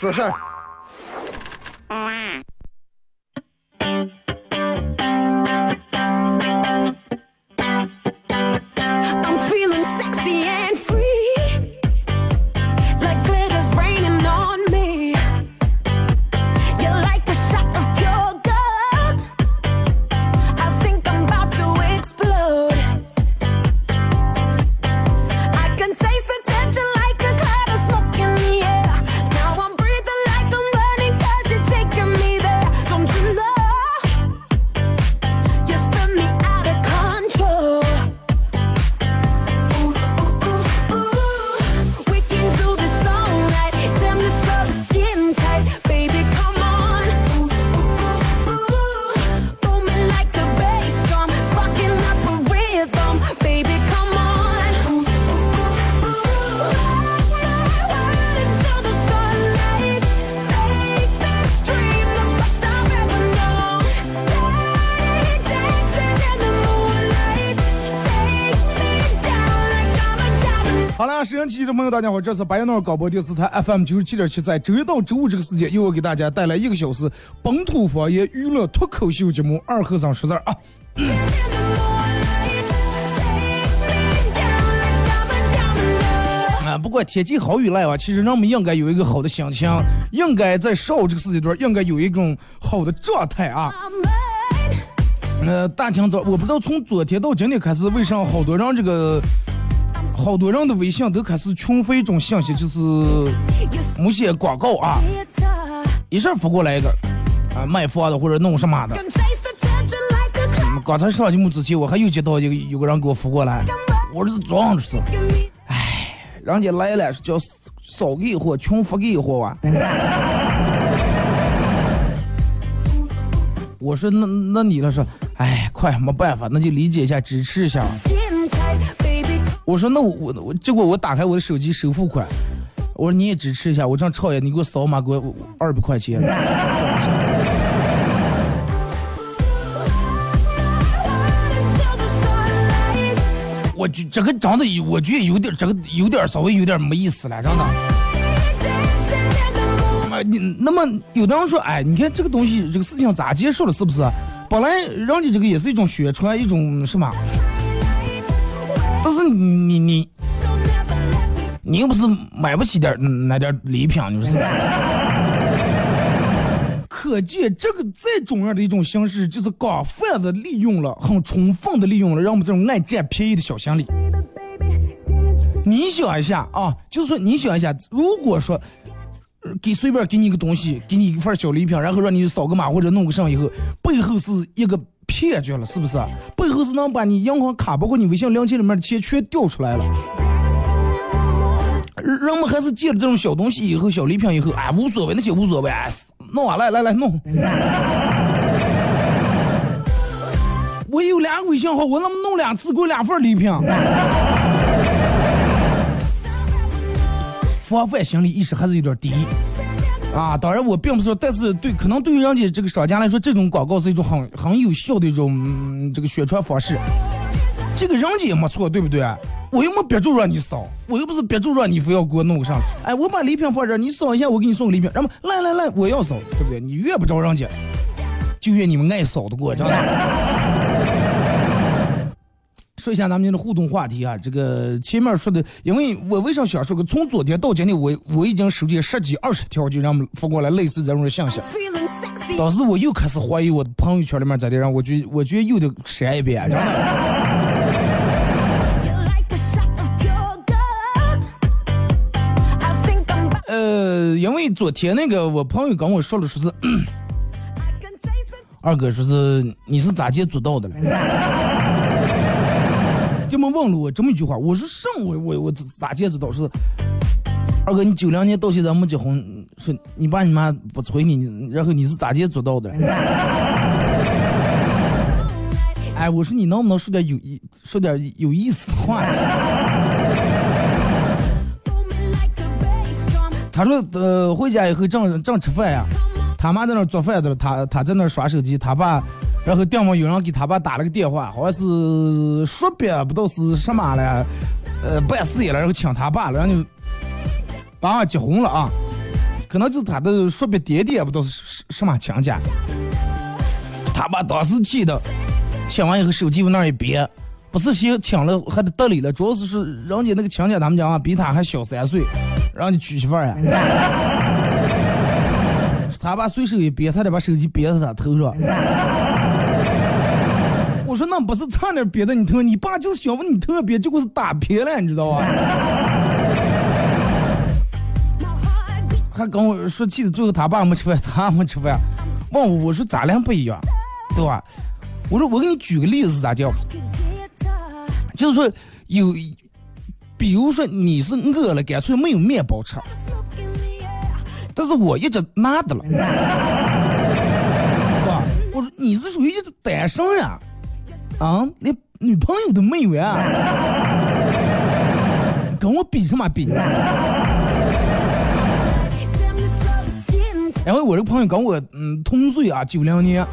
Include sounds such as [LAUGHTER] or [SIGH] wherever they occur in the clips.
说事尊敬，的朋友，大家好，这是白羊脑广播电视台 FM 九十七点七，在周一到周五这个时间，又要给大家带来一个小时本土方言娱乐脱口秀节目《二和尚说事儿》啊。啊，不过天气好与赖啊，其实人们应该有一个好的心情，应该在上午这个时间段，应该有一种好的状态啊。I'm mine. 呃，大清早，我不知道从昨天到今天开始，为啥好多人这个，好多人的微信都开始群发一种信息，就是某些广告啊，一下发过来一个，啊，卖房的或者弄什么的。嗯刚才上节目之前，我还有接到一个有个人给我发过来，我这是装的是，哎人家来了是叫少给一货，群发给一货啊。[LAUGHS] 我说那那你了说，哎，快没办法，那就理解一下，支持一下。我说那我我，结果我打开我的手机首付款，我说你也支持一下，我正超爷，你给我扫码给我二百块钱。我觉这个长得，我觉得有点这个有点稍微有点没意思了，真的。你那么有的人说，哎，你看这个东西，这个事情咋接受了，是不是？本来人家这个也是一种宣传，一种什么？但是你你你又不是买不起点儿那点儿礼品，你说是不是？[LAUGHS] 可见这个再重要的一种形式，就是广泛的利用了，很充分的利用了让我们这种爱占便宜的小心理。你想一下啊，就是说你想一下，如果说呃给随便给你个东西，给你一份小礼品，然后让你扫个码或者弄个上以后，背后是一个骗局了，是不是？背后是能把你银行卡包括你微信零钱里面的钱全调出来了。人们还是借了这种小东西以后，小礼品以后，哎，无所谓，那些无所谓，哎，弄啊，来来来弄。[LAUGHS] 我有俩微信号，我那么弄两次，给我两份礼品。防范心理意识还是有点低啊。当然，我并不是说，但是对，可能对于人家这个商家来说，这种广告是一种很很有效的一种、嗯这个宣传方式。这个人家也没错，对不对？我又没憋住让你扫，我又不是憋住让你非要给我弄个上。哎，我把礼品放这儿，你扫一下，我给你送个礼品。然后来来来，我要扫，对不对？你越不招人家，就越你们爱扫的过，真的。说一下咱们今天的互动话题啊，这个前面说的，因为我为啥想说个，从昨天到今天，我我已经收集十几二十条，就让我们发过来类似这种的信息。当时我又开始怀疑我的朋友圈里面咋的，让我觉我觉得又得删一遍，真的。呃，因为昨天那个我朋友跟我说了，说是.二哥说是你是咋接触到的了？问了我这么一句话，我说什我我我咋接触到？是二哥你九零年到现在没结婚，说你爸你妈不催你，然后你是咋接做到的？[LAUGHS] 哎，我说你能不能说点有意说点有意思的话？[LAUGHS] 他说呃回家以后正正吃饭呀，他妈在那做饭的，他他在那耍手机，他爸。然后电话有人给他爸打了个电话，好像是说别不知道是什么了，呃办事业了，然后请他爸了，然后就爸结婚了啊，可能就是他的说别爹爹不知道是什什么亲戚，他爸当时气的，请完以后手机往那一别，不是先请了还得得理了，主要是是人家那个亲戚他们家啊比他还小三岁，然后就娶媳妇儿啊。[LAUGHS] 他爸随手一别，差点把手机别在他头上。我说那不是差点别在你头，你爸就是想问你特别，结果是打偏了，你知道吧？还跟我说气的，最后他爸没吃饭，他没吃饭。问我我说咱俩不一样，对吧？我说我给你举个例子咋叫？就是说有，比如说你是饿了，干脆没有面包吃。但是我一直拿的了，是吧？我说你是属于一直单身呀，啊，连女朋友都没有呀，跟我比什么比？[LAUGHS] 然后我这个朋友跟我嗯同岁啊，九零年。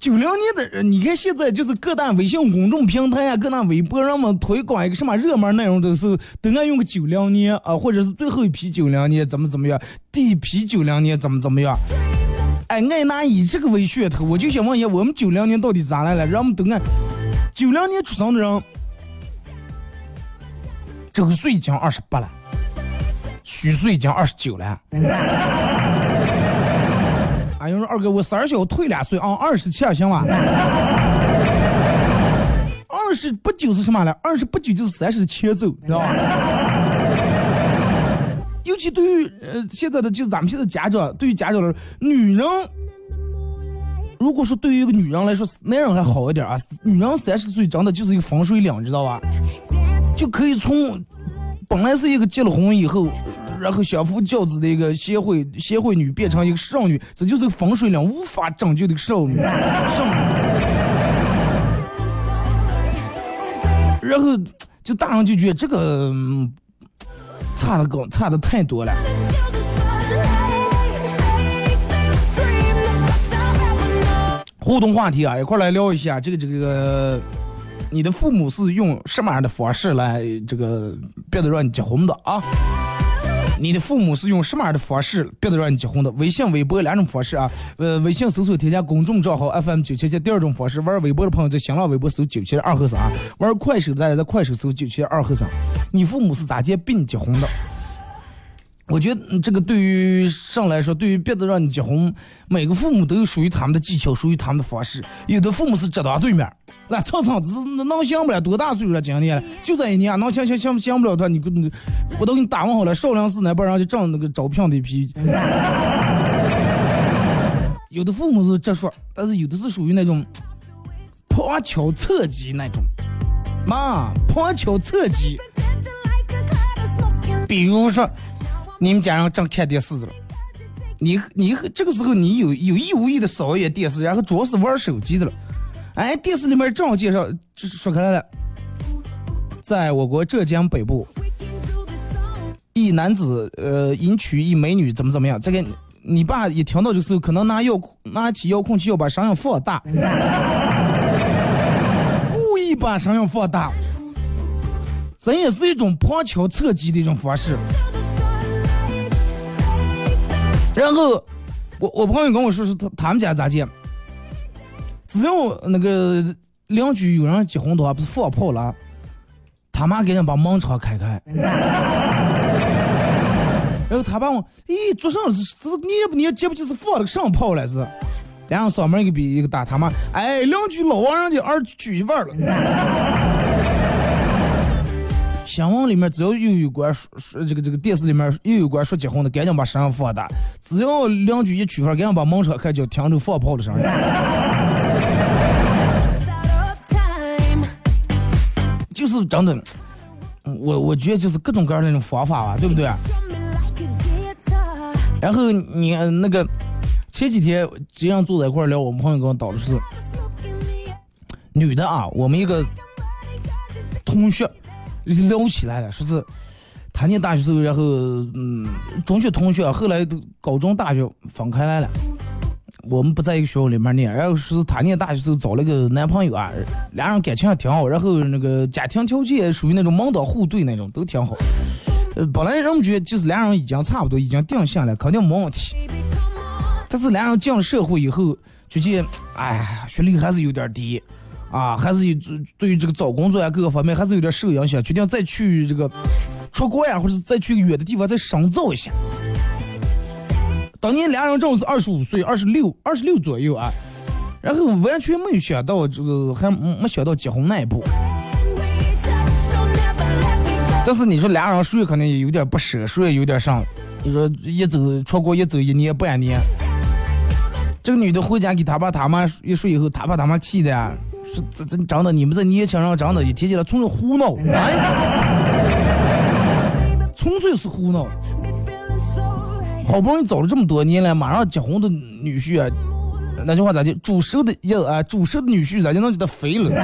九零年的人，你看现在就是各大微信公众平台啊，各大微博上面推广一个什么热门内容的时候，都爱用个九零年啊，或者是最后一批九零年怎么怎么样，第一批九零年怎么怎么样。哎，爱拿以这个为噱头，我就想问一下，我们九零年到底咋来了？让我们都按九零年出生的人，周岁已经二十八了，虚岁已经二十九了。哎，有人说二哥，我三小退两岁啊，二十七行吧？二十不九是什么了？二十不九就是三十的前奏，知道吧？尤其对于呃现在的就咱们现在家长，对于家长来说，女人，如果说对于一个女人来说，男人还好一点啊，女人三十岁真的就是一个分水岭，知道吧？就可以从本来是一个结了婚以后。然后相夫教子的一个贤惠贤惠女变成一个少女，这就是个风水岭，无法拯救的少女。少女。然后就大人就觉得这个差的高，差的太多了。互动话题啊，一块来聊一下这个这个，你的父母是用什么样的方式来这个别的让你结婚的啊？你的父母是用什么样的方式别的让你结婚的？微信、微博两种方式啊。呃，微信搜索添加公众账号 FM 九七七。第二种方式，玩微博的朋友在新浪微博搜九七二和尚。玩快手的大家在快手搜九七二和尚。你父母是咋接逼你结婚的？我觉得这个对于上来说，对于别的让你结婚，每个父母都有属于他们的技巧，属于他们的方式。有的父母是直当对面，那蹭蹭只是能行不了，多大岁数了？今年就这一年，能行行行行不了他，你我都给你打问好了。少林寺那帮人就挣那个招聘的一批。[LAUGHS] 有的父母是这说，但是有的是属于那种旁敲侧击那种，妈旁敲侧击。比如说。你们家人正看电视了，你你这个时候你有有意无意的扫一眼电视，然后主要是玩手机的了。哎，电视里面正好介绍，就说开来了，在我国浙江北部，一男子呃迎娶一美女，怎么怎么样？这个你爸一听到就是，可能拿遥拿起遥控器要把声音放大，[LAUGHS] 故意把声音放大，这也是一种旁敲侧击的一种方式。然后，我我朋友跟我说是他他们家咋接，只要那个邻居有人结婚的话，不是放炮了，他妈给人把门窗开开，[LAUGHS] 然后他爸问，咦，桌上是是你也不你也接不接是放了个上炮了是？然后嗓门一个比一个大，他妈，哎，邻居老王人家儿娶媳妇了。新闻里面只要又有关说说这个这个电视里面又有关说结婚的，赶紧把声音放大。只要邻居一娶妇，赶紧把门窗开，就听着放炮的声音。是真的，我我觉得就是各种各样的那种方法吧，对不对？然后你那个前几天这样坐在一块聊，我们朋友跟我导的是，女的啊，我们一个同学聊起来了，说是他念大学时候，然后嗯，中学同学，后来都高中、大学分开来了。我们不在一个学校里面念，然后是他念大学时候找了个男朋友啊，俩人感情还挺好，然后那个家庭条件属于那种门当户对那种，都挺好。呃，本来人们觉得就是俩人已经差不多，已经定下来，肯定没问题。但是俩人进了社会以后，就见，哎，学历还是有点低，啊，还是有对于这个找工作呀各个方面还是有点受影响，决定再去这个出国呀，或者再去远的地方再深造一下。当年俩人正好是二十五岁、二十六、二十六左右啊，然后完全没有想到这个，还没想到结婚那一步。但是你说俩人睡肯定也有点不舍，睡也有点上。你说一走出国一走一年半年，这个女的回家给他爸他妈一睡以后，他爸他妈气的呀，说这这长得你们这年轻人长得一天起来纯是胡闹，哎，纯粹是胡闹。好不容易找了这么多年了，马上结婚的女婿啊，那句话咋的？煮熟的鸭啊，煮熟的女婿咋就能给他肥了？[LAUGHS]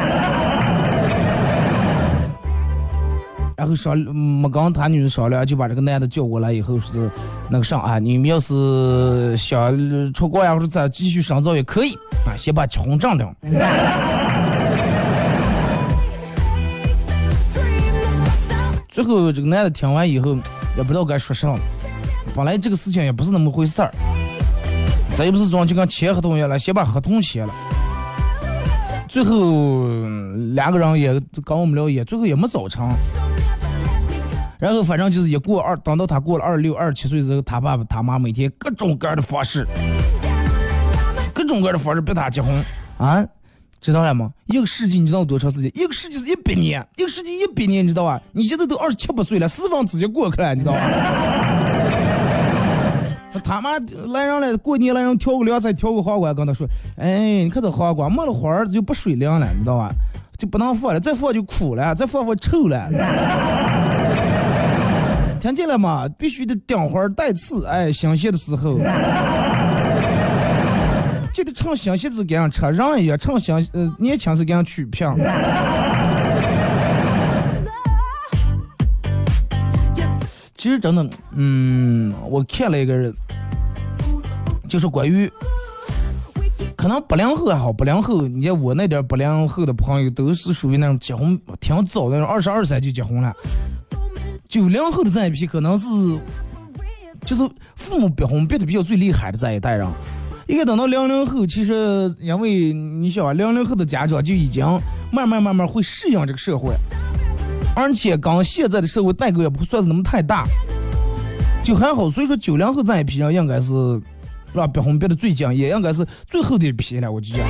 然后商没跟他女商量，就把这个男的叫过来以后是那个啥啊，你们要是想出国呀或者再继续深造也可以啊，先把结婚证领。[LAUGHS] 最后这个男的听完以后也不知道该说啥了。本来这个事情也不是那么回事儿，咱也不是装就跟签合同一样了，先把合同签了。最后两个人也跟我们聊也，最后也没走成。然后反正就是一过二，等到他过了二十六、二十七岁之后，他爸爸他妈每天各种各样的方式，各种各样的方式逼他结婚啊，知道了吗？一个世纪你知道多长时间？一个世纪是一百年，一个世纪一百年，你知道吧？你现在都二十七八岁了，四分之一过去了，你知道吧？他妈来人了，过年来人挑个凉菜，挑个黄瓜，跟他说：“哎，你看这黄瓜没了花儿就不水灵了，你知道吧？就不能放了，再放就苦了，再放放臭了。[LAUGHS] 听见了吗？必须得顶花带刺，哎，新鲜的时候，就得趁新鲜时给人吃，人也趁新呃年轻时给人取其实真的，嗯，我看了一个人，就是关于，可能八零后还好，八零后，你看我那点八零后的朋友都是属于那种结婚挺早的，那种二十二三就结婚了。九零后的这一批可能是，就是父母逼婚逼的比较最厉害的这一代人。一个等到零零后，其实因为你想啊，零零后的家长就已经慢慢慢慢会适应这个社会。而且跟现在的社会代沟也不算是那么太大，就还好。所以说九零后这一批人应该是，是吧？逼婚逼的最紧，也应该是最后的一批了。我就讲，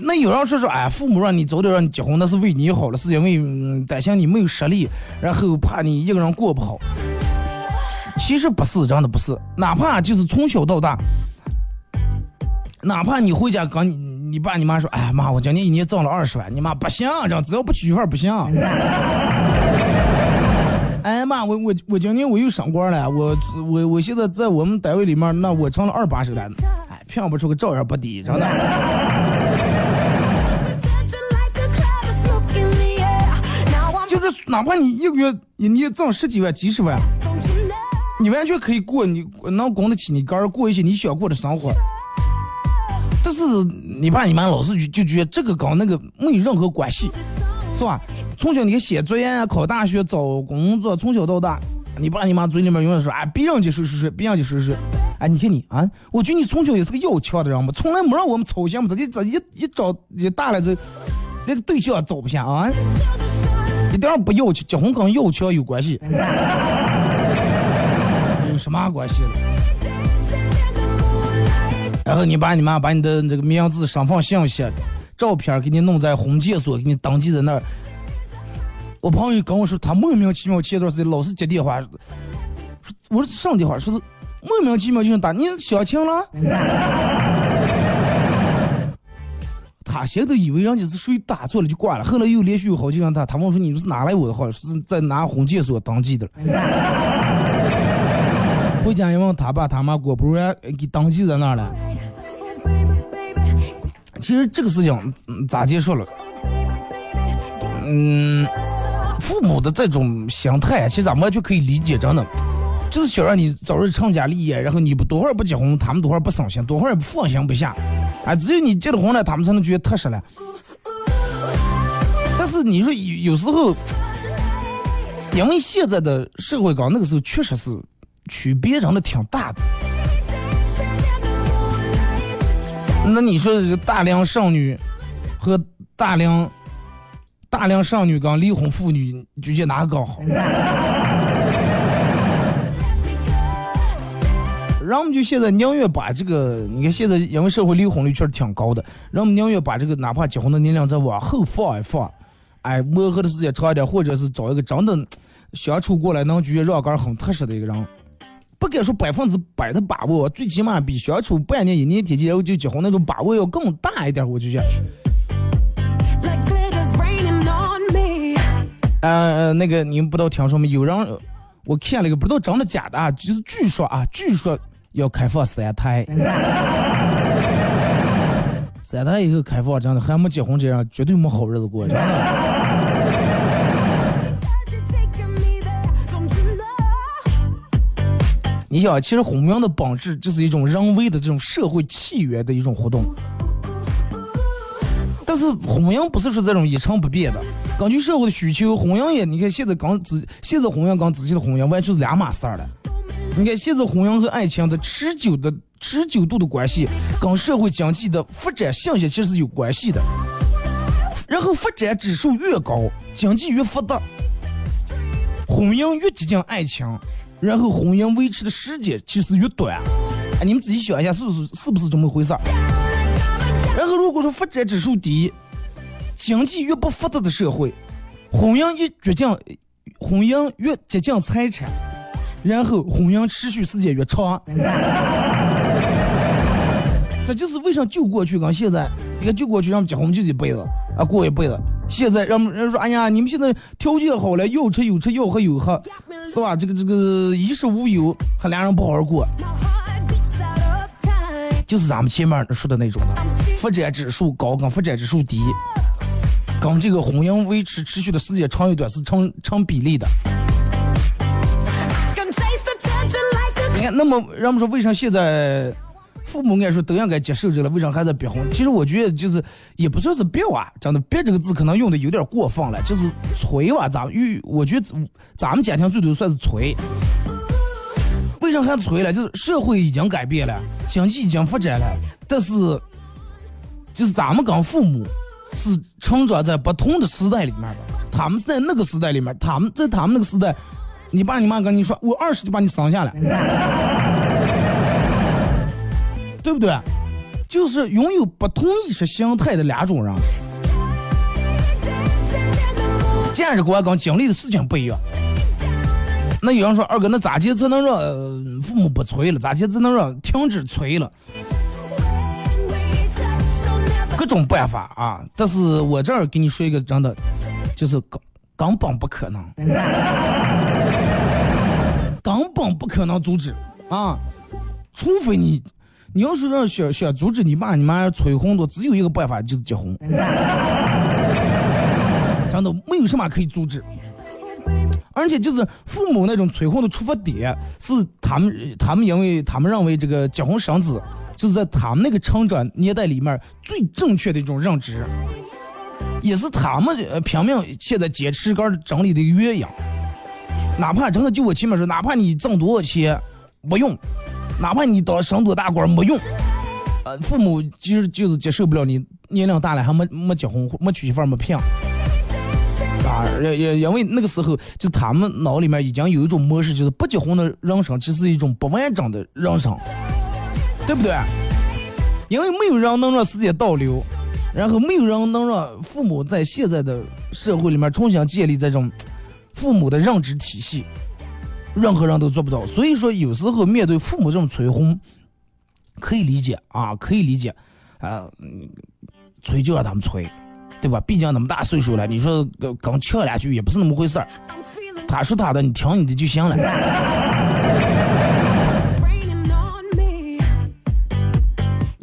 那有人说说，哎，父母让你早点让你结婚，那是为你好了，是因为担心你没有实力，然后怕你一个人过不好。其实不是，真的不是。哪怕就是从小到大，哪怕你回家跟你。你爸你妈说，哎妈，我今年一年挣了二十万，你妈不行，这样只要不娶媳妇不行。[LAUGHS] 哎妈，我我我今年我又升官了，我我我现在在我们单位里面，那我成了二把手了。哎，骗不出个照样不低，真的。[LAUGHS] 就是哪怕你一个月一年挣十几万、几十万，你完全可以过，你能供得起你个人过一些你想过的生活。但是你爸你妈老是就就觉得这个跟那个没有任何关系，是吧？从小你写作业、考大学、找工作，从小到大，你爸你妈嘴里面永远说，哎，别人家谁谁谁，别人家谁谁，哎，你看你啊，我觉得你从小也是个要强的人嘛，从来没让我们操心嘛，自己自己一找一大了就连个对象找不下啊，一点不要强，结婚跟要强有关系，[LAUGHS] 有什么关系了？然后你爸你妈把你的这个名字、身份信息、照片给你弄在婚介所，给你登记在那儿。我朋友跟我说，他莫名其妙前段时间老是接电话，说我说上电话，说是莫名其妙就想打你相亲了。他打先都以为人家是属于打错了就挂了，后来又连续有好几个人打，他问我说你是哪来我的号？是在拿婚介所登记的。回家一问他爸他妈，果不然给登记在那了。其实这个事情咋结束了？嗯，父母的这种心态，其实咱们就可以理解，真的，就是想让你早日成家立业，然后你不多会儿不结婚，他们多会儿不省心，多会儿不放心不下，啊，只有你结了婚了，他们才能觉得踏实了。但是你说有有时候，因为现在的社会跟那个时候确实是区别真的挺大的。那你说大龄剩女和大龄大龄剩女跟离婚妇女，你觉得哪个更好？[LAUGHS] 人们就现在宁愿把这个，你看现在因为社会离婚率确实挺高的，人们宁愿把这个哪怕结婚的年龄再往后放一放，哎，磨合的时间长一点，或者是找一个真的 [TSK] 相处过来能觉得让杆很踏实的一个人，不敢说百分之百的把握，最起码比相处半年一年天气然后就结婚那种把握要更大一点，我就觉得。呃，那个你们不知道听说没？有人我看了一个，不知道真的假的啊，就是据说啊，据说要开放三胎，三胎以后开放，真的还没结婚这样，绝对没好日子过，真的。你想，其实婚姻的本质就是一种人为的这种社会契约的一种活动。但是婚姻不是说这种一成不变的，根据社会的需求，婚姻也你看现在刚仔现在婚姻跟之前的婚姻完全是两码事儿了。你看现在婚姻和爱情的持久的持久度的关系，跟社会经济的发展信息其实是有关系的。然后发展指数越高，经济越发达，婚姻越接近爱情，然后婚姻维持的时间其实越短。哎，你们自己想一下，是不是是不是这么回事儿？然后如果说发展指数低，经济越不发达的社会，婚姻越接近，婚姻越接近财产，然后婚姻持续时间越长。这就是为啥就过去跟现在，你看就过去让们结婚就一辈子啊，过一辈子。现在让们人说，哎呀，你们现在条件好了，要吃有吃，要喝有喝，是吧？这个这个衣食无忧，还俩人不好好过，就是咱们前面说的那种的，发展指数高跟发展指数低，跟这个婚姻维持持续的时间长与短是成成比例的。你看，那么人们说为啥现在父母应该说都应该接受这个了，为啥还在逼婚？其实我觉得就是也不算是逼啊，真的“逼”这个字可能用的有点过分了，就是催娃。咱们与我觉得咱们家庭最多算是催。为啥还催了？就是社会已经改变了，经济已经发展了，但是就是咱们跟父母是成长在不同的时代里面的。他们是在那个时代里面，他们在他们那个时代，你爸你妈跟你说，我二十就把你生下来，对不对？就是拥有不同意识形态的两种人，价值观跟经历的事情不一样。那有人说二哥，那咋接才能让、父母不催了？咋接才能让停止催了？各种办法啊！但是我这儿给你说一个真的，就是根根本不可能，根本不可能阻止啊！除非你，你要是让想想阻止你爸你妈催婚的，只有一个办法，就是结婚。[LAUGHS] 真的没有什么可以阻止。而且就是父母那种催婚的出发点，是他们他们因为他们认为这个结婚生子，就是在他们那个成长年代里面最正确的一种认知，也是他们呃拼命现在坚持杆整理的一个原因。哪怕真的就我前面说，哪怕你挣多少钱没用，哪怕你当升多大官没用，呃，父母其实就是接受不了你年龄大了还没没结婚没娶媳妇没聘。啊，也也因为那个时候，就他们脑里面已经有一种模式，就是不结婚的人生其实是一种不完整的人生，对不对？因为没有人能让时间倒流，然后没有人能让父母在现在的社会里面重新建立这种父母的认知体系，任何人都做不到。所以说，有时候面对父母这种催婚，可以理解啊，可以理解，啊、催就让他们催，对吧？毕竟那么大岁数了，你说刚呛两句也不是那么回事儿。他说他的，你听你的就行了。[LAUGHS]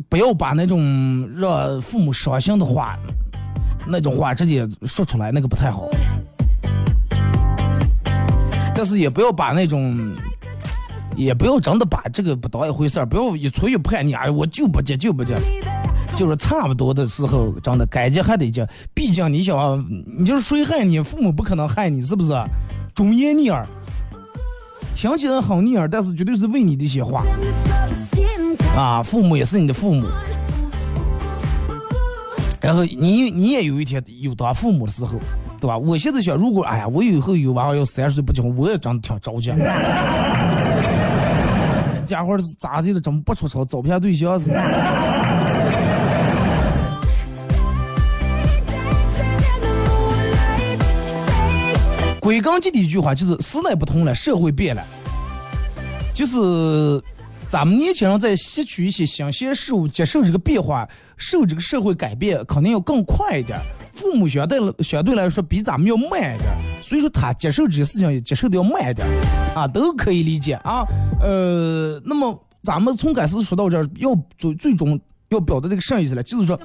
不要把那种让父母伤心的话，那种话直接说出来，那个不太好。但是也不要把那种，也不要真的把这个不当一回事儿，不要一催一叛逆，哎，我就不接就不接，就是差不多的时候，真的该接还得接。毕竟你想，你就是谁害你，父母不可能害你，是不是？忠言逆耳，听起来很逆耳，但是绝对是为你的一些话啊，父母也是你的父母。然后你你也有一天有当父母的时候，对吧？我现在想，如果哎呀，我以后有娃娃要三十岁不结婚，我也真的挺着急。[LAUGHS] 家伙是咋的了？怎么不出丑找不下对象是？[LAUGHS] 归根结底一句话就是时代不同了，社会变了，就是咱们年轻人在吸取一些新鲜事物、接受这个变化、受这个社会改变，肯定要更快一点。父母相对相对来说比咱们要慢一点，所以说他接受这些事情也接受的要慢一点，啊，都可以理解啊。呃，那么咱们从开始说到这儿，要最最终要表达这个什么意思呢？就是说，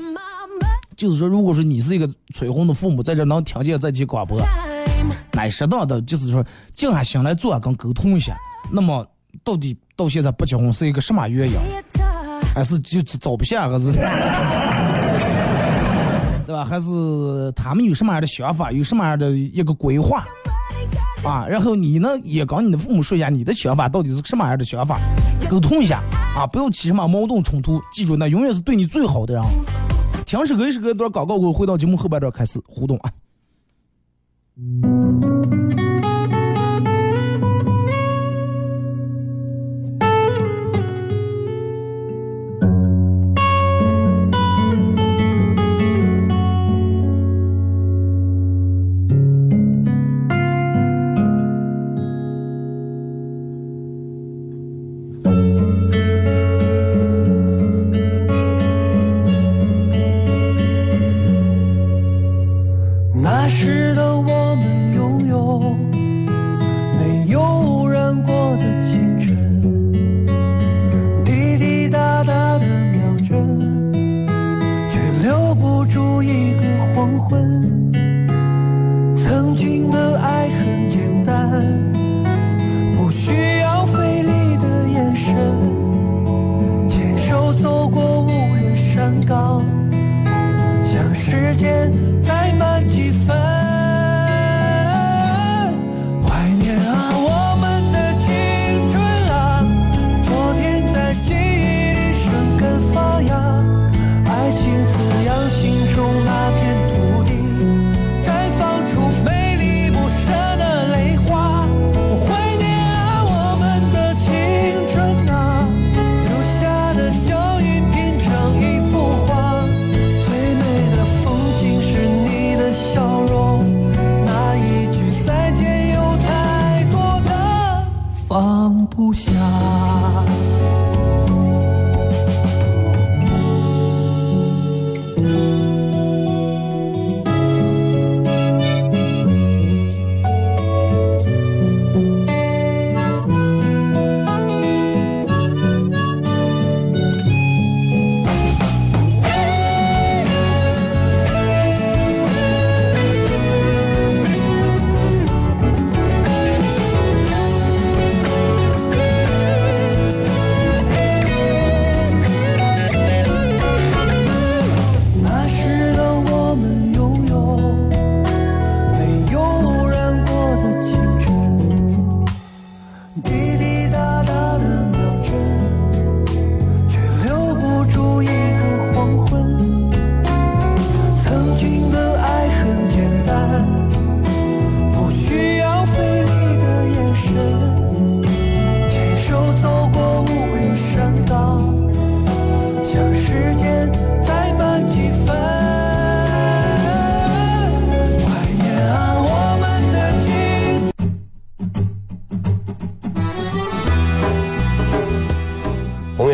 就是说，如果说你是一个催婚的父母，在这能听见这期广播，time. 乃适当的就是说静下心来坐跟沟通一下。那么到底到现在不结婚是一个什么原因？还是就找不下，还是还是他们有什么样的想法，有什么样的一个规划啊？然后你呢也跟你的父母说一下你的想法到底是什么样的想法，沟通一下啊，不要起什么矛盾冲突。记住，那永远是对你最好的人。停首歌，一首歌一段广告我，回到节目后半段开始互动啊。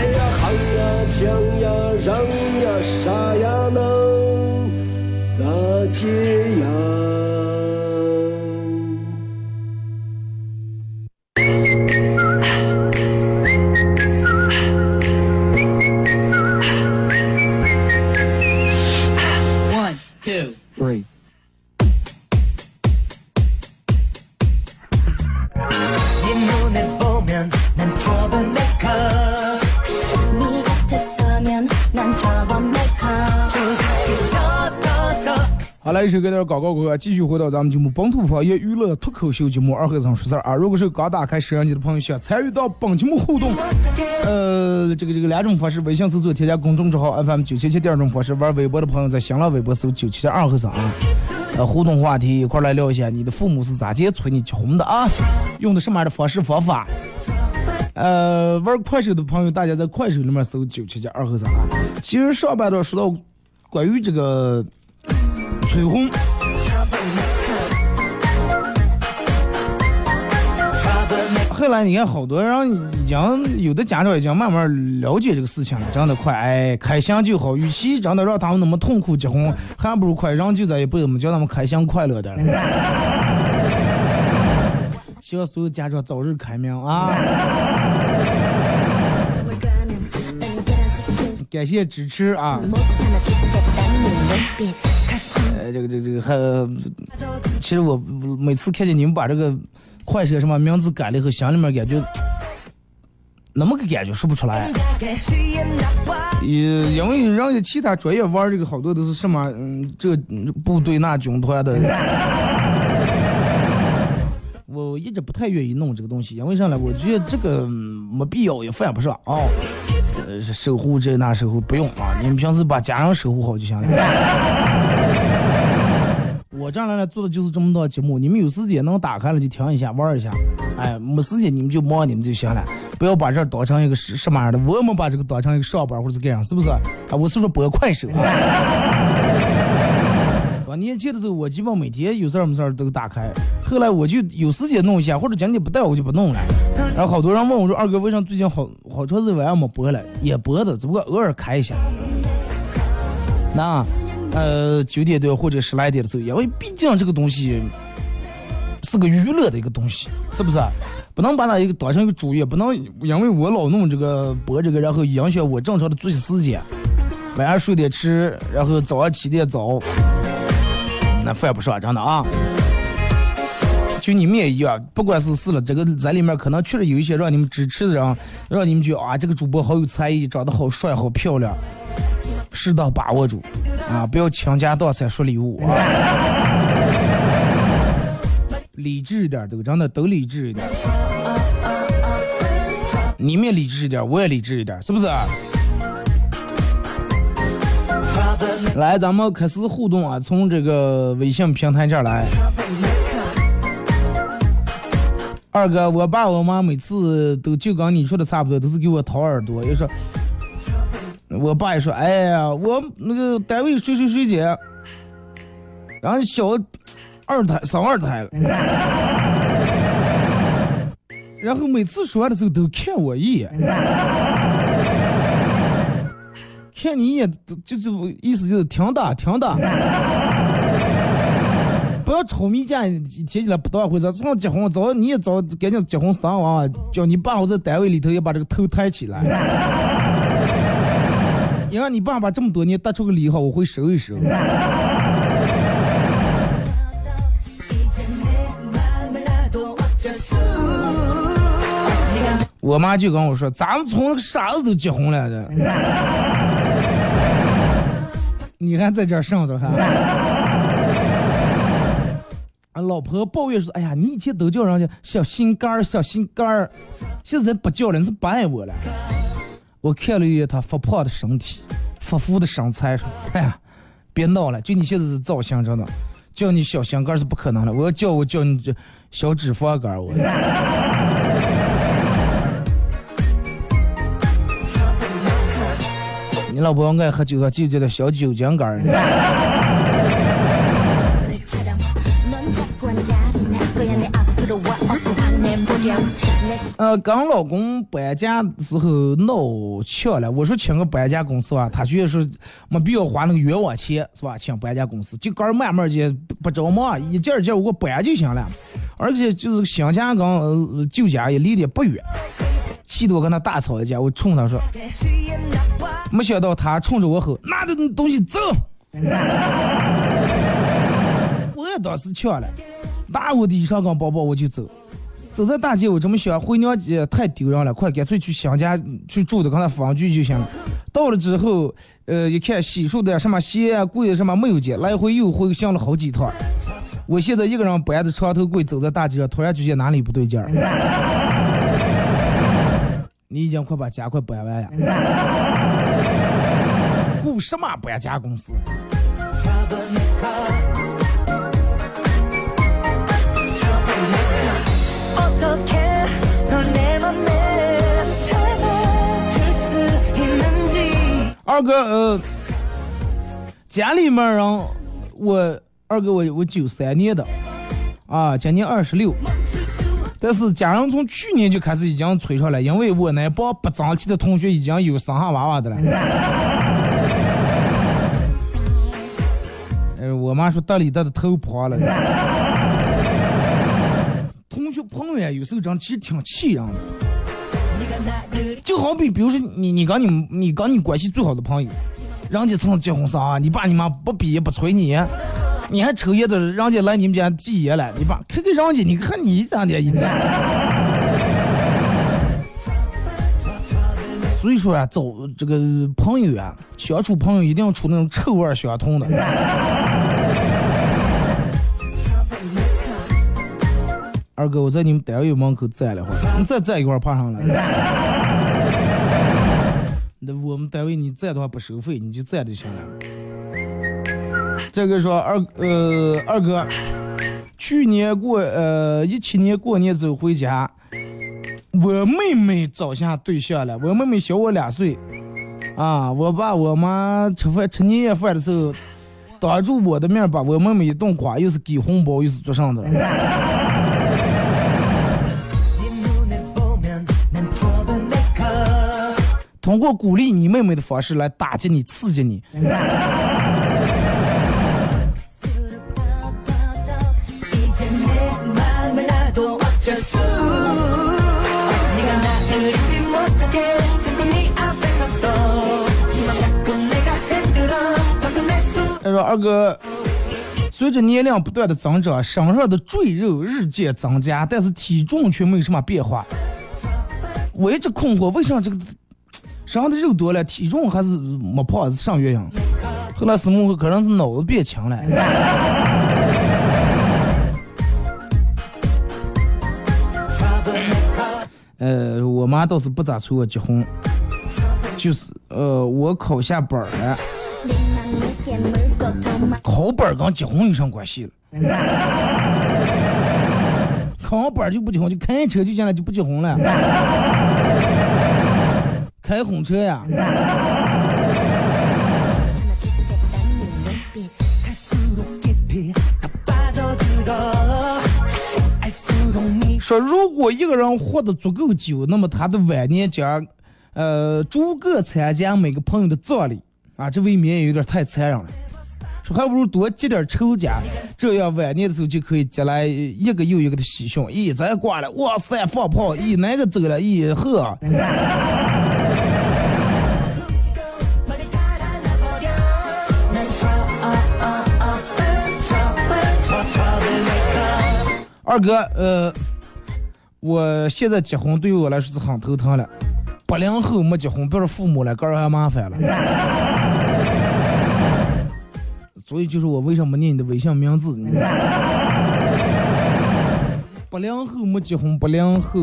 喊呀，喊呀，抢呀，嚷呀，杀呀，能咋接呀？来，一首歌点广告过后，继续回到咱们节目本土方言娱乐脱口秀节目二和尚说事儿啊。如果是刚打开摄像机的朋友，想参与到本节目互动，[LAUGHS] 呃，这个这个两种方式：微信搜索添加公众账号 FM 九七七；第二种方式，玩微博的朋友在新浪微博搜九七七二和尚啊。呃，互动话题一块儿来聊一下，你的父母是咋接催你结婚的啊？用的什么样的方式方法？呃，玩快手的朋友，大家在快手里面搜九七七二和尚啊。其实上半段说到关于这个催婚。后来你看，好多人已经有的家长已经慢慢了解这个事情了，真的快，哎，开心就好。与其真的让他们那么痛苦结婚，还不如快让就在一辈子，叫他们开心快乐的。[LAUGHS] 希望所有家长早日开明啊！[LAUGHS] 感谢支持啊！呃，这个这个这个还，其实我每次看见你们把这个快车什么名字改了以后，心里面感觉那么个感觉说不出来。也因为人家其他专业玩这个好多都是什么，嗯，这部队那军团的。我一直不太愿意弄这个东西，因为啥呢？我觉得这个没必要，也犯不上啊。呃，守护这那守护不用啊，你们平时把家人守护好就行了。我这样来做的就是这么多节目，你们有时间能打开了就听一下玩一下，哎，没时间你们就忙你们就行了，不要把这当成一个什什么样的，我们把这个当成一个上班或者是干啥，是不是？啊，我是说播快手。[LAUGHS] 我年轻的时候，我基本每天有事儿没事儿都打开。后来我就有时间弄一下，或者今天不带我就不弄了。然后好多人问我说：“二哥，为什么最近好好长时间没播了？”也播的，只不过偶尔开一下。那呃九点多或者十来点的时候，因为毕竟这个东西是个娱乐的一个东西，是不是？不能把它一个当成一个主业，不能因为我老弄这个播这个，然后影响我正常的作息时间。晚上睡得迟，然后早上起得早。那犯不上，真的啊！就你们也一样，不管是是了，这个在里面可能确实有一些让你们支持的人，让你们觉得啊，这个主播好有才艺，长得好帅，好漂亮，适当把握住啊，不要倾家荡产说礼物啊！[LAUGHS] 理智一点，都真的都理智一点。你们也理智一点，我也理智一点，是不是？来，咱们开始互动啊！从这个微信平台这儿来。二哥，我爸我妈每次都就跟你说的差不多，都是给我掏耳朵。也说，我爸也说，哎呀，我那个单位谁谁谁姐，然后小二胎生二胎了，然后每次说的时候都看我一眼。看你一眼，就是意思就是挺打挺打，不要吵迷架，提起来不当回事。早结婚早你也早赶紧结婚生娃，叫你爸我在单位里头也把这个头抬起来。你让你爸爸这么多年得出个礼号，我会收一收。我妈就跟我说，咱们从那个啥子都结婚了的。你还在这儿上着还？啊，老婆抱怨说：“哎呀，你以前都叫人家小心肝儿，小心肝儿，现在不叫了，你是不爱我了。”我看了一眼他发胖的身体，发福的身材，说哎呀，别闹了，就你现在这造型真的，叫你小型杆是不可能的，我要叫我叫你这小脂肪杆我。[LAUGHS] 你老婆爱喝酒，她就叫她小酒精杆呃，跟老公搬家时候闹呛了，我说请个搬家公司吧，他觉得说没必要花那个冤枉钱，是吧？请搬家公司，就杆儿慢慢的不着忙，一件儿一件我搬就行了。而且就是新家跟旧家也离得不远，气得我跟他大吵一架，我冲他说，没想到他冲着我吼，拿着东西走。[LAUGHS] 我也当时呛了，拿我的衣裳跟包包我就走。走在大街，我这么想，回娘家太丢人了，快干脆去乡家去住的，跟他分居就行了。到了之后，呃，一看洗漱的什么鞋啊、柜啊什么没有见，来回又回想了好几趟。我现在一个人搬着床头柜走在大街上，突然觉得哪里不对劲儿。[LAUGHS] 你已经快把家快搬完呀！雇什么搬家公司？二哥，呃，家里面人，我二哥我我九三年的，啊，今年二十六，但是家人从去年就开始已经催上了，因为我那帮不争气的同学已经有生下娃娃的了。呃，我妈说得里得的头破了。同学朋友，有时候真其实挺气人的。就好比，比如说你你跟你你跟你关系最好的朋友，人家从结婚啥，你爸你妈不逼不催你，你还抽烟的，人家来你们家祭爷了，你爸看看人家，你看你咋的一天。所以说啊、走这个朋友啊，相处朋友一定要处那种臭味相同的。二哥，我在你们单位门口站了会儿，你再站一会儿爬上来。那我们单位你在的话不收费，你就在就行了。这个说二呃二哥，去年过呃一七年过年走回家，我妹妹找下对象了，我妹妹小我两岁，啊，我爸我妈吃饭吃年夜饭的时候，当着我的面把我妹妹一顿夸，又是给红包又是做上的。通过鼓励你妹妹的方式来打击你，刺激你。他说，二哥随着年龄不断的增长，身上的赘肉日渐增加，但是体重却没有什么变化。我一直困惑，为什么这个？身上的肉多了，体重还是没胖，还是上月样。后来思母可能是脑子变强了。[LAUGHS] 呃，我妈倒是不咋催我结婚，就是呃我考下班了。考班儿跟结婚有啥关系了？考完班儿就不结婚，就开车就进来就不结婚了。开红车呀。[LAUGHS] 说如果一个人活得足够久，那么他的晚年将，呃，逐个参加每个朋友的葬礼啊，这未免也有点太残忍了。说还不如多积点仇家，这样晚年的时候就可以接来一个又一个的喜讯。咦，咱挂了，哇塞，放炮！咦，哪个走了？咦，呵。二哥，呃，我现在结婚对于我来说是很头疼了。八零后没结婚，别说父母了，个人还麻烦了。所以就是我为什么念你的微信名字？八零后没结婚，八零后，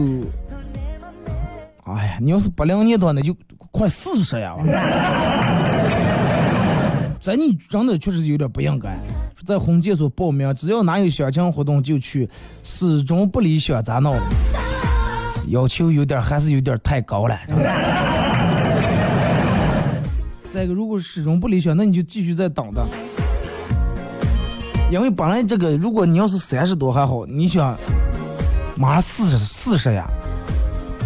哎呀，你要是八零年的，那就快四十呀！[LAUGHS] 这你真的确实有点不应该。在婚介所报名，只要哪有相亲活动就去，始终不理想咋闹的？要求有点还是有点太高了。[LAUGHS] 再一个，如果始终不理想，那你就继续再等等。因为本来这个，如果你要是三十多还好，你想，马上四十四十呀，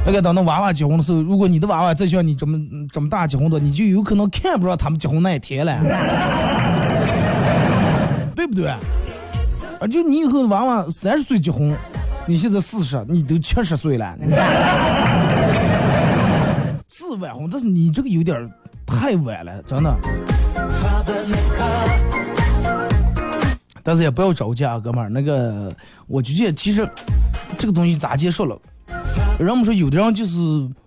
那个等到娃娃结婚的时候，如果你的娃娃再像你这么这么大结婚的，你就有可能看不着他们结婚那一天了，对不对？啊，就你以后娃娃三十岁结婚，你现在四十，你都七十岁了，[LAUGHS] 是晚婚，但是你这个有点太晚了，真的。但是也不要着急啊，哥们儿。那个，我觉得其实这个东西咋结束了？人们说有的人就是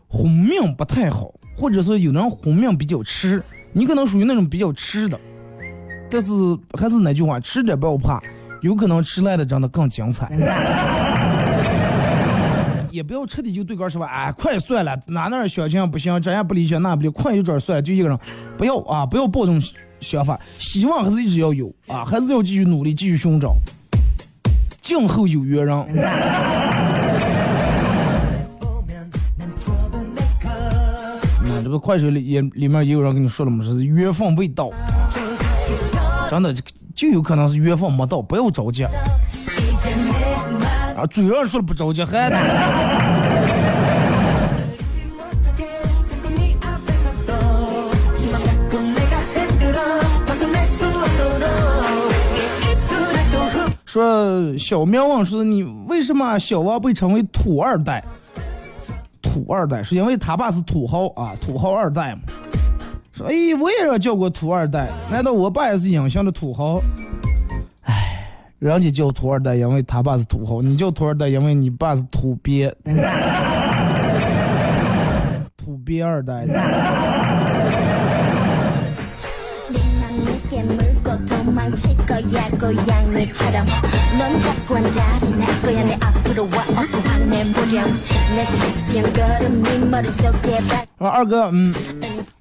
婚命不太好，或者说有的人婚命比较迟，你可能属于那种比较迟的。但是还是那句话，吃着不要怕，有可能吃来的真的更精彩。[LAUGHS] 也不要彻底就对杆儿说吧，哎，快算了，哪哪儿相亲不行，这样不理想，那不理，快一点儿算了，就一个人，不要啊，不要抱这种想法，希望还是一直要有啊，还是要继续努力，继续寻找，静候有缘人。嗯，这个快手里也里面也有人跟你说了嘛，是缘分未到，真的就有可能是缘分没到，不要着急。啊，嘴上说了不着急，还说小喵问说你为什么小王被称为土二代？土二代是因为他爸是土豪啊，土豪二代嘛。说，哎，我也要叫个土二代，难道我爸也是隐形的土豪？哎，人家叫土二代，因为他爸是土豪；你叫土二代，因为你爸是土鳖，土鳖二代。我二哥，嗯。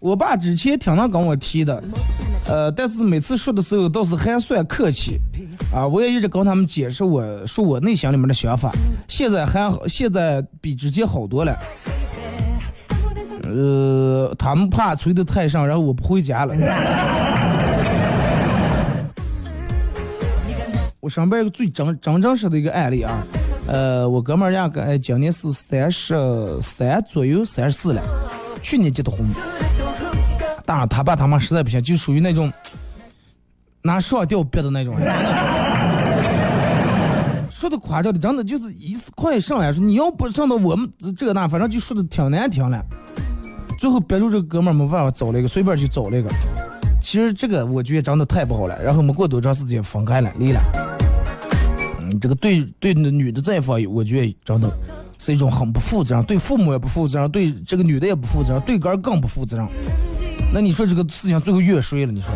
我爸之前挺能跟我提的，呃，但是每次说的时候倒是还算客气，啊，我也一直跟他们解释我说我内心里面的想法，现在还好，现在比之前好多了。呃，他们怕催得太上，然后我不回家了。我上边一个最真真正实的一个案例啊，呃，我哥们儿家个今年是三十三左右，三十四了，去年结的婚。当然，他爸他妈实在不行，就属于那种拿上吊憋的那种人。[LAUGHS] 说的夸张的，真的就是一次快上来说，你要不上到我们这那，反正就说的挺难听了。最后憋住这个哥们儿没办法找了一个，随便就找了一个。其实这个我觉得真的太不好了。然后没过多长时间分开了，离了。嗯，这个对对女的这一方，我觉得真的是一种很不负责任，对父母也不负责任，对这个女的也不负责任，对哥儿更不负责任。那你说这个事情最后越睡了？你说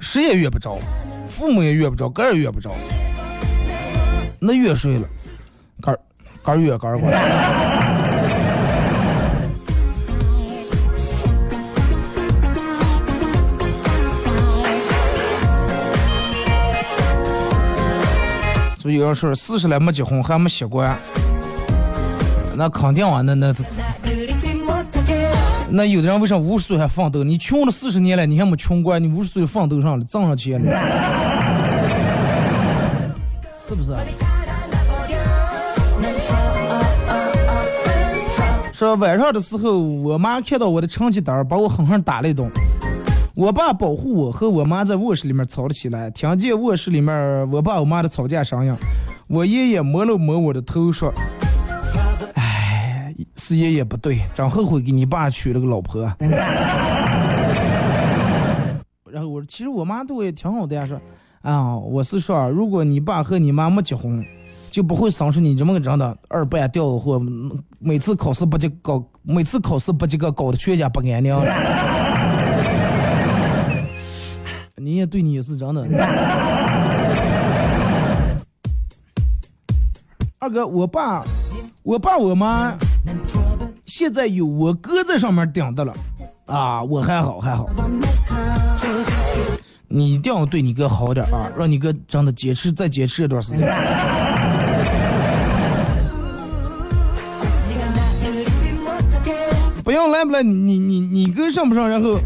谁也越不着，父母也越不着，哥也越不着，那越睡了？哥儿哥儿越哥儿过来。[LAUGHS] 所以有人说四十来没结婚还没习惯，那肯定啊，那那那有的人为啥五十岁还奋斗？你穷了四十年了，你还没穷过，你五十岁奋斗上了，挣上钱了，[LAUGHS] 是不是？说晚上的时候，我妈看到我的成绩单，把我狠狠打了一顿。我爸保护我和我妈在卧室里面吵了起来，听见卧室里面我爸我妈的吵架声音。我爷爷摸了摸我的头说：“，是爷爷不对，真后悔给你爸娶了个老婆。[LAUGHS] ”然后我说：“其实我妈对我也挺好的呀，说啊，我是说，如果你爸和你妈没结婚，就不会生出你这么个人的二半吊或每次考试不及高，每次考试不及格搞得全家不安宁。[LAUGHS] ”你也对你也是真的。[LAUGHS] 二哥，我爸、我爸、我妈现在有我哥在上面顶的了，啊，我还好还好。你一定要对你哥好点啊，让你哥真的坚持再坚持一段时间。不用来不来，你你你你哥上不上，然后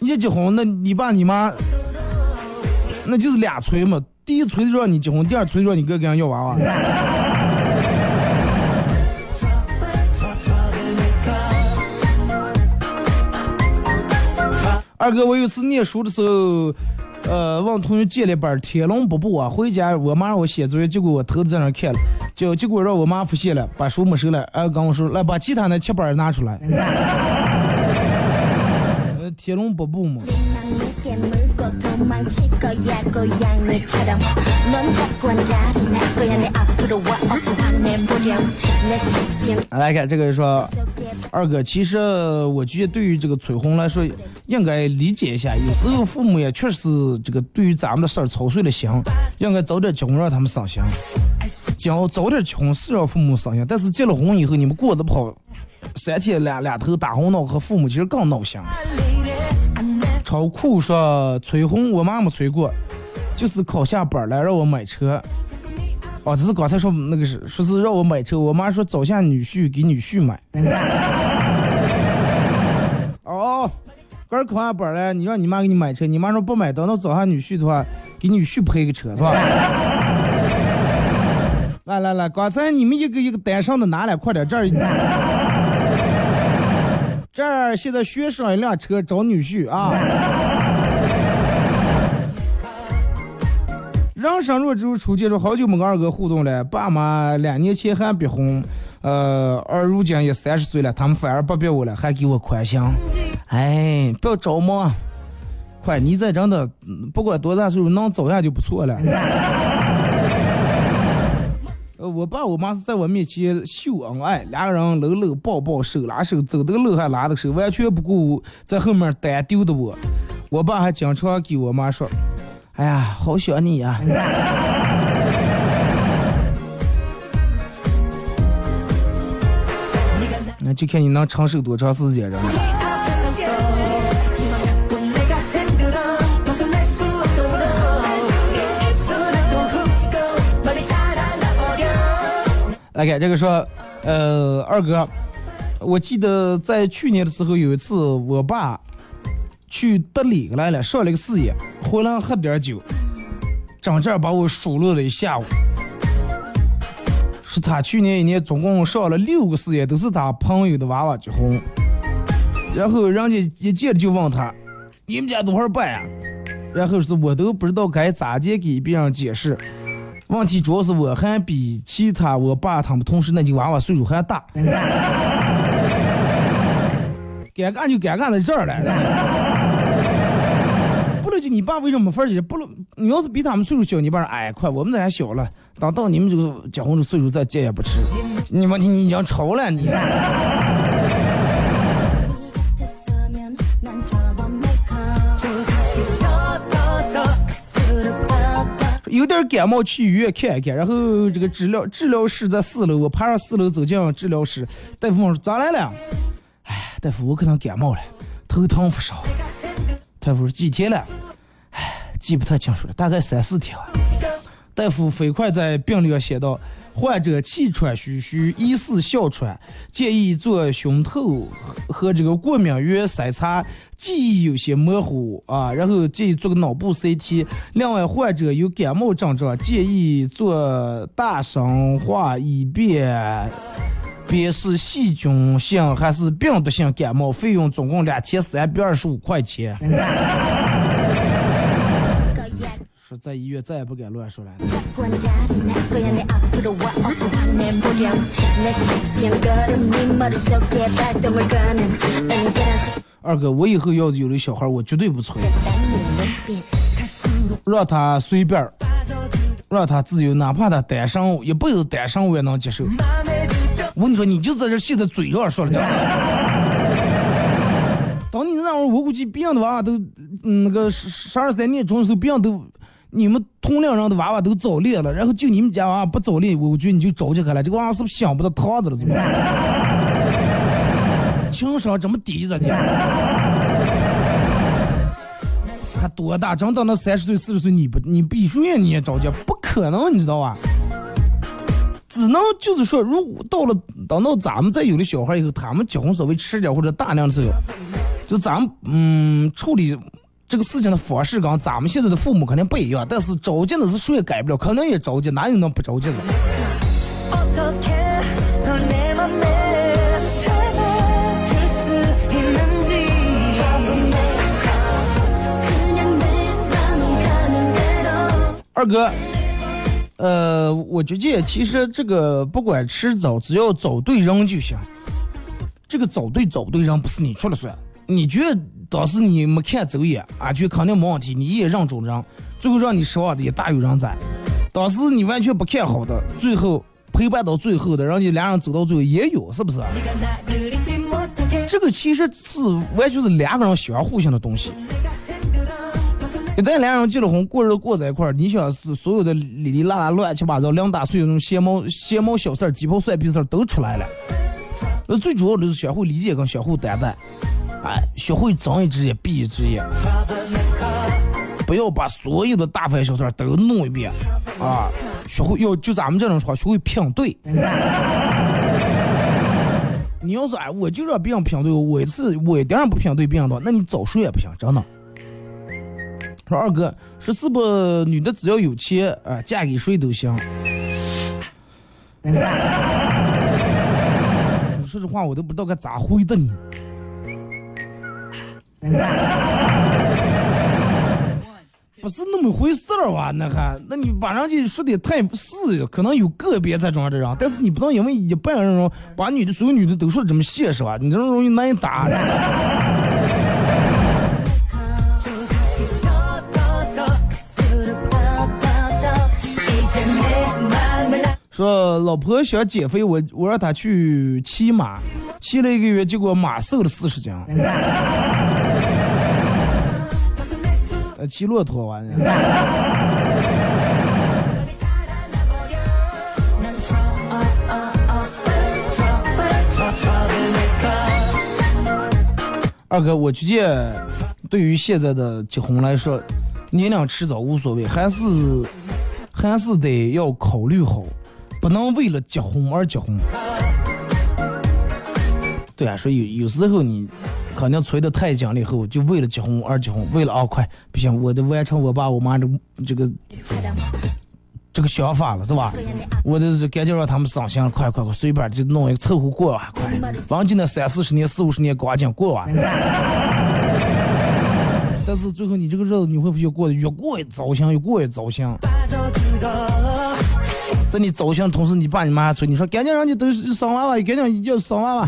你一结婚，那你爸你妈那就是俩催嘛。第一催的让你结婚，第二催的让你哥给人要娃娃。二哥，我有一次念书的时候，呃，问同学借了本《天龙八部》啊，回家我妈让我写作业，结果我偷偷在那看了，结结果让我妈发现了，把书没收了，呃，跟我说来把其他的七本拿出来。天龙八部嘛。来看这个，说。二哥，其实我觉得对于这个催婚来说，应该理解一下，有时候父母也确实这个对于咱们的事儿操碎了心，应该早点结婚让他们省心。结婚早点结婚是让父母省心，但是结了婚以后你们过得不好，三天两两头打红闹和父母其实更闹心。超酷说催婚，我妈没催过，就是考下本来让我买车。哦，只是刚才说那个是说是让我买车，我妈说找下女婿给女婿买。[LAUGHS] 哦，刚儿考下本儿了，你让你妈给你买车，你妈说不买，等到找下女婿的话，给女婿配个车是吧？[LAUGHS] 来来来，刚才你们一个一个单上的拿来，快点这儿。这儿现在学上一辆车找女婿啊！人生若只如初见，说好久没跟二哥互动了。爸妈两年前还逼婚，呃，而如今也三十岁了，他们反而不逼我了，还给我宽心。哎，不要着忙，快，你这真的不管多大岁数，能走下就不错了。[LAUGHS] 呃，我爸我妈是在我面前秀恩爱，两个人搂搂抱抱，手拉手，走的路还拉的手，完全不顾在后面单丢的我。我爸还经常给我妈说：“哎呀，好想你呀、[LAUGHS] 那就看你能承受多长时间了。来看这个说，呃，二哥，我记得在去年的时候有一次，我爸去德里来了，上了个事业，回来喝点酒，整这把我数落了一下午。说他去年一年总共上了六个事业，都是他朋友的娃娃结婚，然后人家一见就问他，你们家多少办呀？然后是我都不知道该咋接给别人解释。问题主要是我还比其他我爸他们同事那几个娃娃岁数还大，[LAUGHS] 尴尬就尴尬在这儿了。你爸为什么没法儿去？不能你要是比他们岁数小，你爸说哎，快，我们这还小了，等到你们这个结婚的岁数再结也不迟。你妈，你已经愁了你。有点感冒，去医院看一看。然后这个治疗治疗室在四楼，我爬上四楼走进治疗室，大夫说咋来了？哎，大夫，我可能感冒了，头疼发烧。大夫说几天了？记不太清楚了，大概三四天。大夫飞快在病历上写道：患者气喘吁吁，疑似哮喘，建议做胸透和和这个过敏原筛查，记忆有些模糊啊，然后建议做个脑部 CT。另外，患者有感冒症状，建议做大生化，以便便是细菌性还是病毒性感冒，费用总共两千三百二十五块钱。在医院再也不敢乱说来了。二哥，我以后要是有了小孩，我绝对不催，让他随便，让他自由，哪怕他单身，一辈子单身我也能接受。我跟你说，你就在这现在嘴上说了这。当你那会儿，我估计病的娃都，那个十十二三年中时候病都你们同龄人的娃娃都早恋了，然后就你们家娃娃不早恋，我觉得你就着急开了，这个娃娃是不是想不到他的了？怎么？[LAUGHS] 情商这么低，咋的？还多大？真到那三十岁、四十岁，你不你必须你也着急，不可能，你知道吧？只能就是说，如果到了等到咱们再有了小孩以后，他们结婚稍微迟点或者大量的时候，就咱们嗯处理这个事情的方式跟咱们现在的父母肯定不一样，但是着急的是谁也改不了，可能也着急，哪有那么不着急的。二哥，呃，我觉得其实这个不管迟早，只要找对人就行，这个找对找对人不是你说了算，你觉得。当时你没看走眼，安全肯定没问题，你也认准人，最后让你失望的也大有人在。当时你完全不看好的，最后陪伴到最后的，让你俩人走到最后也有，是不是？这个其实是完全是两个人相互性的东西。一旦俩人结了婚，过日子过在一块儿，你想所有的里里拉拉乱七八糟，两大岁那种闲毛闲毛小事，鸡毛蒜皮事儿都出来了。那最主要的是相互理解跟相互担待。哎，学会睁一只眼闭一只眼，不要把所有的大牌小事都弄一遍啊！学会要就咱们这种说话，学会拼对。你要说哎，我就让别人拼对我，一次我一点也不拼对别人的话，那你早睡也不行，真的。说二哥，说是不女的只要有钱啊、嫁给谁都行。[LAUGHS] 你说这话我都不知道该咋回答你。[LAUGHS] 不是那么回事儿吧，那还那你晚上就说的太是可能有个别在装这人，但是你不能因为一半人把女的，所有女的都说的这么现实吧，你这人容易难打。说老婆想减肥，我我让她去骑马，骑了一个月，结果马瘦了四十斤。骑骆驼完了。二哥，我觉得对于现在的结婚来说，年龄迟早无所谓，还是还是得要考虑好，不能为了结婚而结婚。对啊，说有有时候你肯定催得太紧了，以后就为了结婚而结婚，为了啊快不行，我得完成我爸我妈这这个这个想法了，是吧？我得赶紧让他们省心，快快快，随便就弄一个凑合过吧，快，反正那三四十年、四五十年光景过完。[LAUGHS] 但是最后你这个日子，你会不会过得越过越糟心，越过越糟心？在你糟心同时，你爸你妈催你说赶紧让你都生娃娃，赶紧要生娃娃。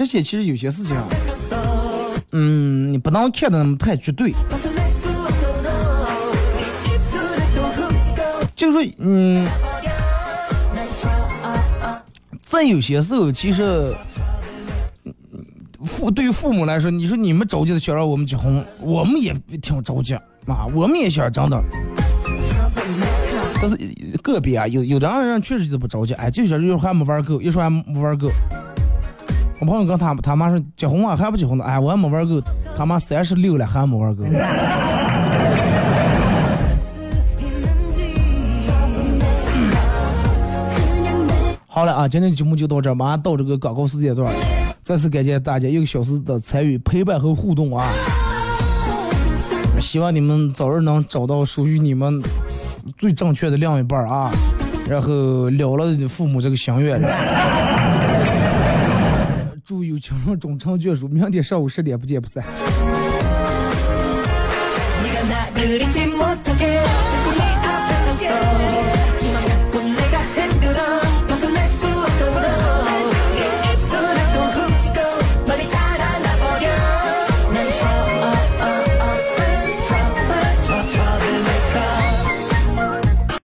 这些其实有些事情，嗯，你不能看的那么太绝对。就是说，嗯，在有些时候，其实父对于父母来说，你说你们着急的想让我们结婚，我们也挺着急，啊，我们也想真的。但是个别啊，有有的人确实就不着急，哎，就想着还没玩够，一说还没玩够。我朋友跟他他妈说结婚啊还不结婚呢？哎我还没玩够他妈三十六了还没玩够。好了啊今天节目就到这马上到这个广告时间段。再次感谢大家一个小时的参与陪伴和互动啊。希望你们早日能找到属于你们最正确的另一半啊然后了了你父母这个心愿。祝有情人终成眷属，明天上午十点不见不散。